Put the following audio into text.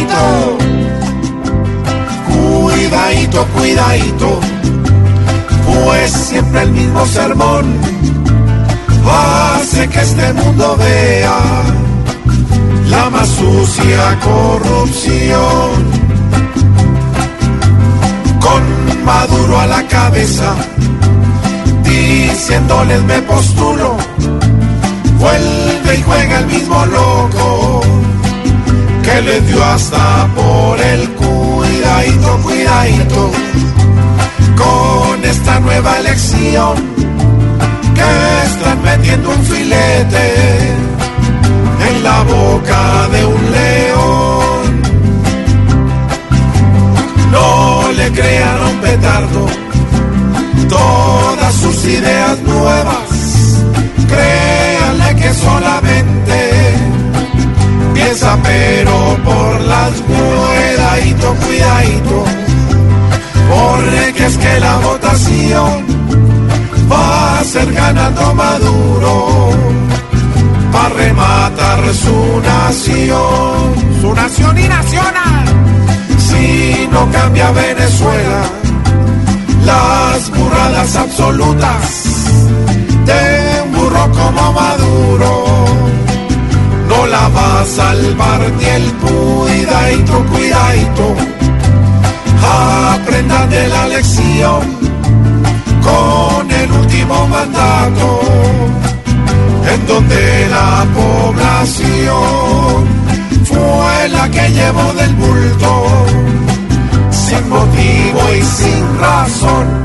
Cuidadito, cuidadito, cuidadito, pues siempre el mismo sermón hace que este mundo vea la más sucia corrupción. Con Maduro a la cabeza, diciéndoles me postulo, vuelve y juega el mismo loco le dio hasta por el cuidadito, cuidadito, con esta nueva elección que están metiendo un filete en la boca de un león. No le crean un petardo todas sus ideas nuevas, créanle que solamente piensa pero cuidadito, cuidadito, porque es que la votación va a ser ganando Maduro para rematar su nación, su nación y nacional. Si no cambia Venezuela, las burradas absolutas de un burro como Maduro no la va a salvar ni el cuidadito, cuidadito. De la lección con el último mandato, en donde la población fue la que llevó del bulto, sin motivo y sin razón